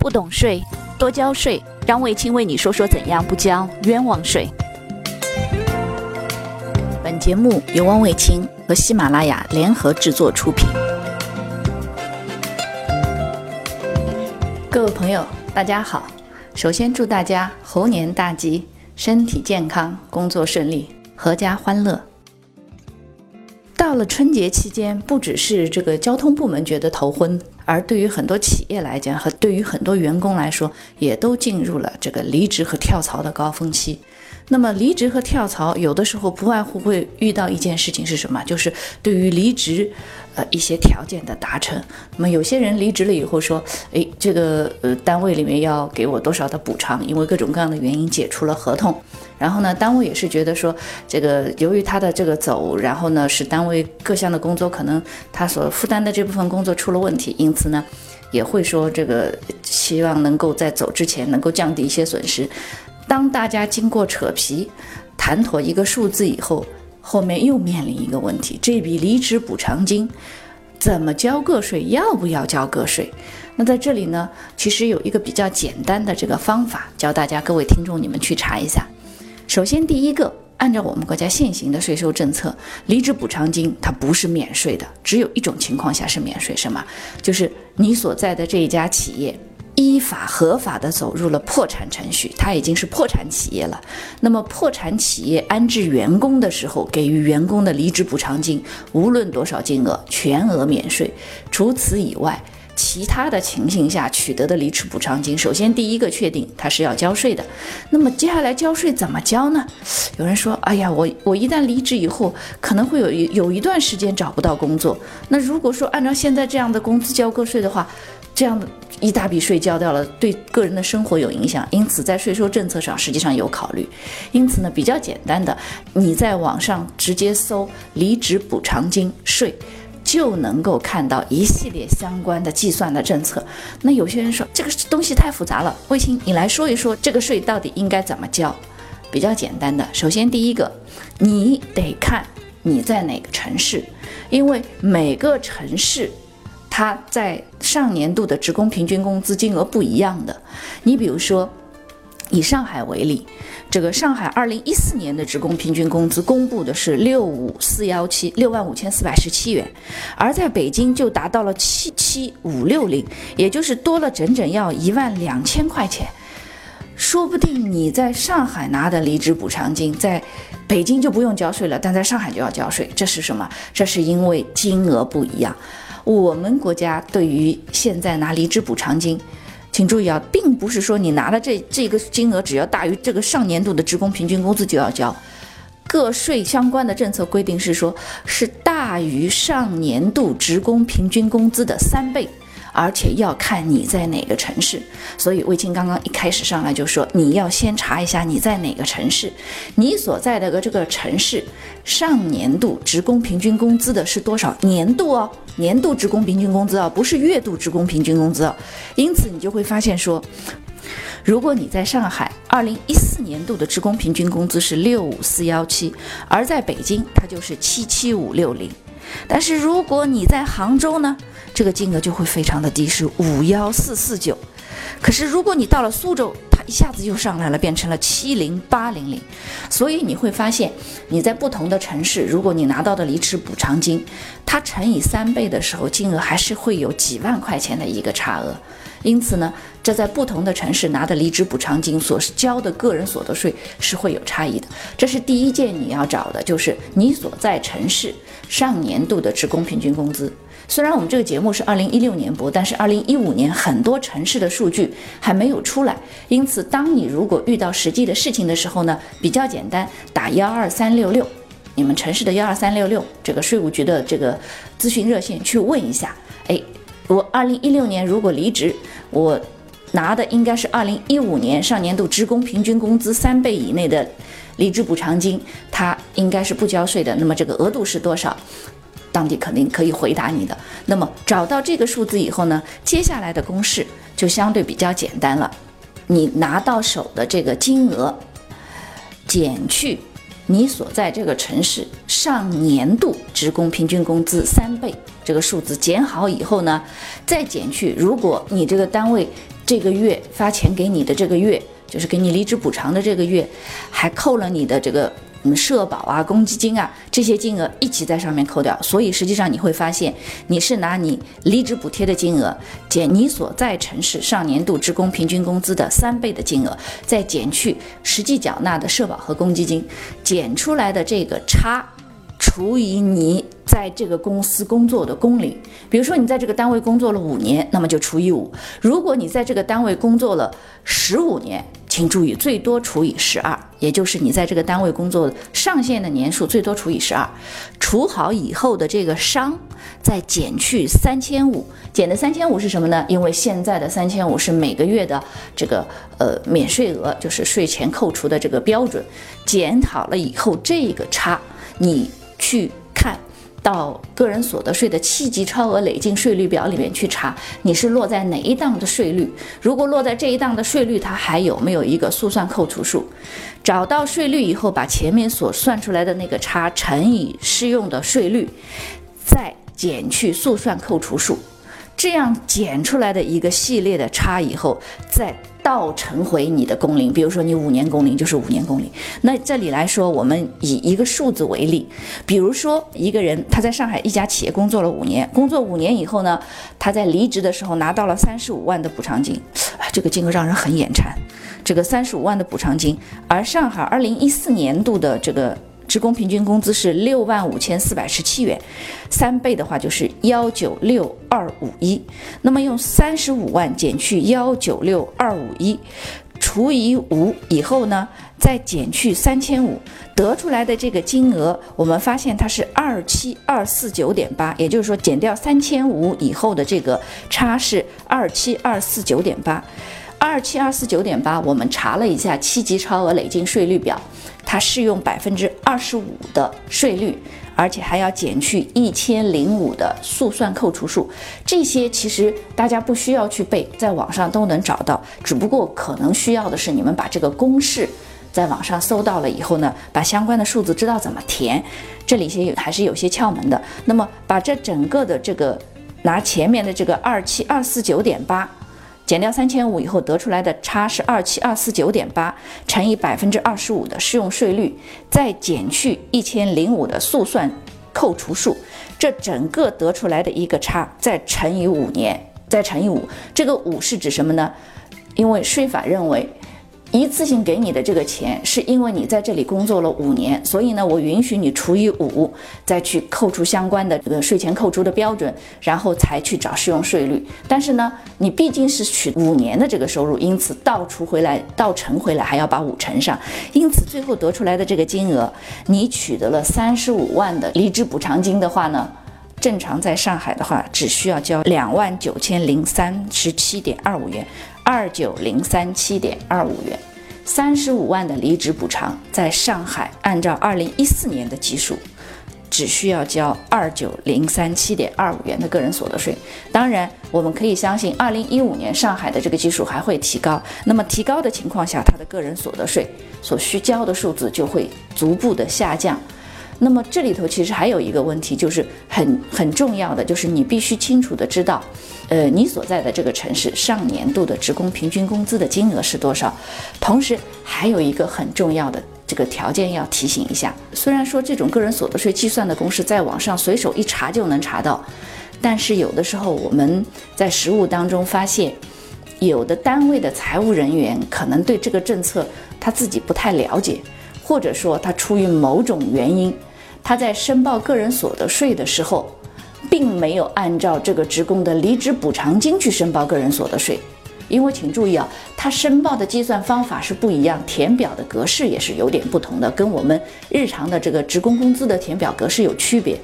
不懂税，多交税。让卫青为你说说怎样不交冤枉税。本节目由汪卫青和喜马拉雅联合制作出品。各位朋友，大家好。首先祝大家猴年大吉，身体健康，工作顺利，阖家欢乐。到了春节期间，不只是这个交通部门觉得头昏，而对于很多企业来讲，和对于很多员工来说，也都进入了这个离职和跳槽的高峰期。那么离职和跳槽，有的时候不外乎会遇到一件事情是什么？就是对于离职，呃，一些条件的达成。那么有些人离职了以后说，诶，这个呃单位里面要给我多少的补偿？因为各种各样的原因解除了合同。然后呢，单位也是觉得说，这个由于他的这个走，然后呢，使单位各项的工作可能他所负担的这部分工作出了问题，因此呢，也会说这个希望能够在走之前能够降低一些损失。当大家经过扯皮谈妥一个数字以后，后面又面临一个问题：这笔离职补偿金怎么交个税？要不要交个税？那在这里呢，其实有一个比较简单的这个方法，教大家各位听众你们去查一下。首先，第一个，按照我们国家现行的税收政策，离职补偿金它不是免税的，只有一种情况下是免税，什么？就是你所在的这一家企业。依法合法的走入了破产程序，它已经是破产企业了。那么破产企业安置员工的时候，给予员工的离职补偿金，无论多少金额，全额免税。除此以外，其他的情形下取得的离职补偿金，首先第一个确定它是要交税的。那么接下来交税怎么交呢？有人说，哎呀，我我一旦离职以后，可能会有一有一段时间找不到工作。那如果说按照现在这样的工资交个税的话，这样的。一大笔税交掉了，对个人的生活有影响，因此在税收政策上实际上有考虑。因此呢，比较简单的，你在网上直接搜离职补偿金税，就能够看到一系列相关的计算的政策。那有些人说这个东西太复杂了，卫青，你来说一说这个税到底应该怎么交？比较简单的，首先第一个，你得看你在哪个城市，因为每个城市。它在上年度的职工平均工资金额不一样的，你比如说，以上海为例，这个上海二零一四年的职工平均工资公布的是六五四幺七六万五千四百十七元，而在北京就达到了七七五六零，也就是多了整整要一万两千块钱。说不定你在上海拿的离职补偿金，在北京就不用交税了，但在上海就要交税，这是什么？这是因为金额不一样。我们国家对于现在拿离职补偿金，请注意啊，并不是说你拿的这这个金额只要大于这个上年度的职工平均工资就要交，个税相关的政策规定是说，是大于上年度职工平均工资的三倍。而且要看你在哪个城市，所以魏青刚刚一开始上来就说，你要先查一下你在哪个城市，你所在的个这个城市上年度职工平均工资的是多少年度哦，年度职工平均工资哦，不是月度职工平均工资哦。因此你就会发现说，如果你在上海二零一四年度的职工平均工资是六五四幺七，而在北京它就是七七五六零。但是如果你在杭州呢，这个金额就会非常的低，是五幺四四九。可是如果你到了苏州，一下子又上来了，变成了七零八零零。所以你会发现，你在不同的城市，如果你拿到的离职补偿金，它乘以三倍的时候，金额还是会有几万块钱的一个差额。因此呢，这在不同的城市拿的离职补偿金所交的个人所得税是会有差异的。这是第一件你要找的，就是你所在城市上年度的职工平均工资。虽然我们这个节目是二零一六年播，但是二零一五年很多城市的数据还没有出来，因此当你如果遇到实际的事情的时候呢，比较简单，打幺二三六六，你们城市的幺二三六六这个税务局的这个咨询热线去问一下，哎，我二零一六年如果离职，我拿的应该是二零一五年上年度职工平均工资三倍以内的离职补偿金，它应该是不交税的，那么这个额度是多少？当地肯定可以回答你的。那么找到这个数字以后呢，接下来的公式就相对比较简单了。你拿到手的这个金额，减去你所在这个城市上年度职工平均工资三倍这个数字，减好以后呢，再减去如果你这个单位。这个月发钱给你的这个月，就是给你离职补偿的这个月，还扣了你的这个。嗯，社保啊、公积金啊这些金额一起在上面扣掉，所以实际上你会发现，你是拿你离职补贴的金额减你所在城市上年度职工平均工资的三倍的金额，再减去实际缴纳的社保和公积金，减出来的这个差，除以你在这个公司工作的工龄。比如说你在这个单位工作了五年，那么就除以五；如果你在这个单位工作了十五年，请注意，最多除以十二，也就是你在这个单位工作上限的年数最多除以十二。除好以后的这个商，再减去三千五，减的三千五是什么呢？因为现在的三千五是每个月的这个呃免税额，就是税前扣除的这个标准。减好了以后，这个差你去看。到个人所得税的七级超额累进税率表里面去查，你是落在哪一档的税率？如果落在这一档的税率，它还有没有一个速算扣除数？找到税率以后，把前面所算出来的那个差乘以适用的税率，再减去速算扣除数，这样减出来的一个系列的差以后，再。倒乘回你的工龄，比如说你五年工龄就是五年工龄。那这里来说，我们以一个数字为例，比如说一个人他在上海一家企业工作了五年，工作五年以后呢，他在离职的时候拿到了三十五万的补偿金，这个金额让人很眼馋。这个三十五万的补偿金，而上海二零一四年度的这个。职工平均工资是六万五千四百十七元，三倍的话就是幺九六二五一。那么用三十五万减去幺九六二五一，除以五以后呢，再减去三千五，得出来的这个金额，我们发现它是二七二四九点八，也就是说减掉三千五以后的这个差是二七二四九点八。二七二四九点八，我们查了一下七级超额累进税率表，它适用百分之二十五的税率，而且还要减去一千零五的速算扣除数。这些其实大家不需要去背，在网上都能找到。只不过可能需要的是你们把这个公式在网上搜到了以后呢，把相关的数字知道怎么填。这里些有还是有些窍门的。那么把这整个的这个拿前面的这个二七二四九点八。减掉三千五以后得出来的差是二七二四九点八乘以百分之二十五的适用税率，再减去一千零五的速算扣除数，这整个得出来的一个差再乘以五年，再乘以五，这个五是指什么呢？因为税法认为。一次性给你的这个钱，是因为你在这里工作了五年，所以呢，我允许你除以五，再去扣除相关的这个税前扣除的标准，然后才去找适用税率。但是呢，你毕竟是取五年的这个收入，因此倒除回来、倒乘回来还要把五乘上，因此最后得出来的这个金额，你取得了三十五万的离职补偿金的话呢，正常在上海的话，只需要交两万九千零三十七点二五元。二九零三七点二五元，三十五万的离职补偿，在上海按照二零一四年的基数，只需要交二九零三七点二五元的个人所得税。当然，我们可以相信，二零一五年上海的这个基数还会提高。那么提高的情况下，他的个人所得税所需交的数字就会逐步的下降。那么这里头其实还有一个问题，就是很很重要的，就是你必须清楚的知道，呃，你所在的这个城市上年度的职工平均工资的金额是多少。同时还有一个很重要的这个条件要提醒一下，虽然说这种个人所得税计算的公式在网上随手一查就能查到，但是有的时候我们在实务当中发现，有的单位的财务人员可能对这个政策他自己不太了解，或者说他出于某种原因。他在申报个人所得税的时候，并没有按照这个职工的离职补偿金去申报个人所得税，因为请注意啊，他申报的计算方法是不一样，填表的格式也是有点不同的，跟我们日常的这个职工工资的填表格式有区别。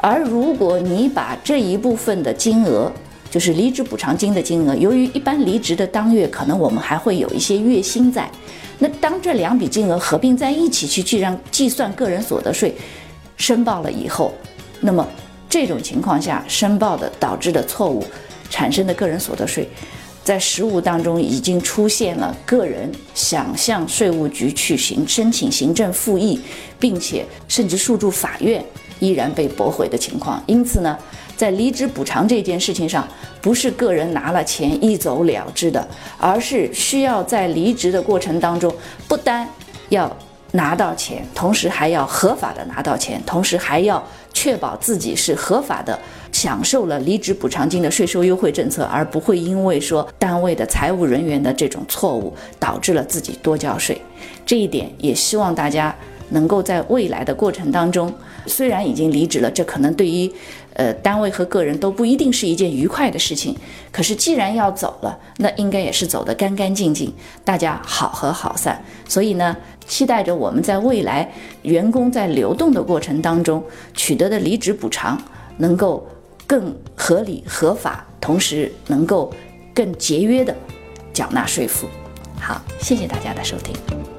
而如果你把这一部分的金额，就是离职补偿金的金额，由于一般离职的当月可能我们还会有一些月薪在，那当这两笔金额合并在一起去计算计算个人所得税。申报了以后，那么这种情况下申报的导致的错误产生的个人所得税，在实务当中已经出现了个人想向税务局去行申请行政复议，并且甚至诉诸法院依然被驳回的情况。因此呢，在离职补偿这件事情上，不是个人拿了钱一走了之的，而是需要在离职的过程当中，不单要拿到钱，同时还要合法的拿到钱，同时还要确保自己是合法的享受了离职补偿金的税收优惠政策，而不会因为说单位的财务人员的这种错误导致了自己多交税。这一点也希望大家。能够在未来的过程当中，虽然已经离职了，这可能对于，呃，单位和个人都不一定是一件愉快的事情。可是既然要走了，那应该也是走得干干净净，大家好合好散。所以呢，期待着我们在未来员工在流动的过程当中取得的离职补偿能够更合理合法，同时能够更节约的缴纳税负。好，谢谢大家的收听。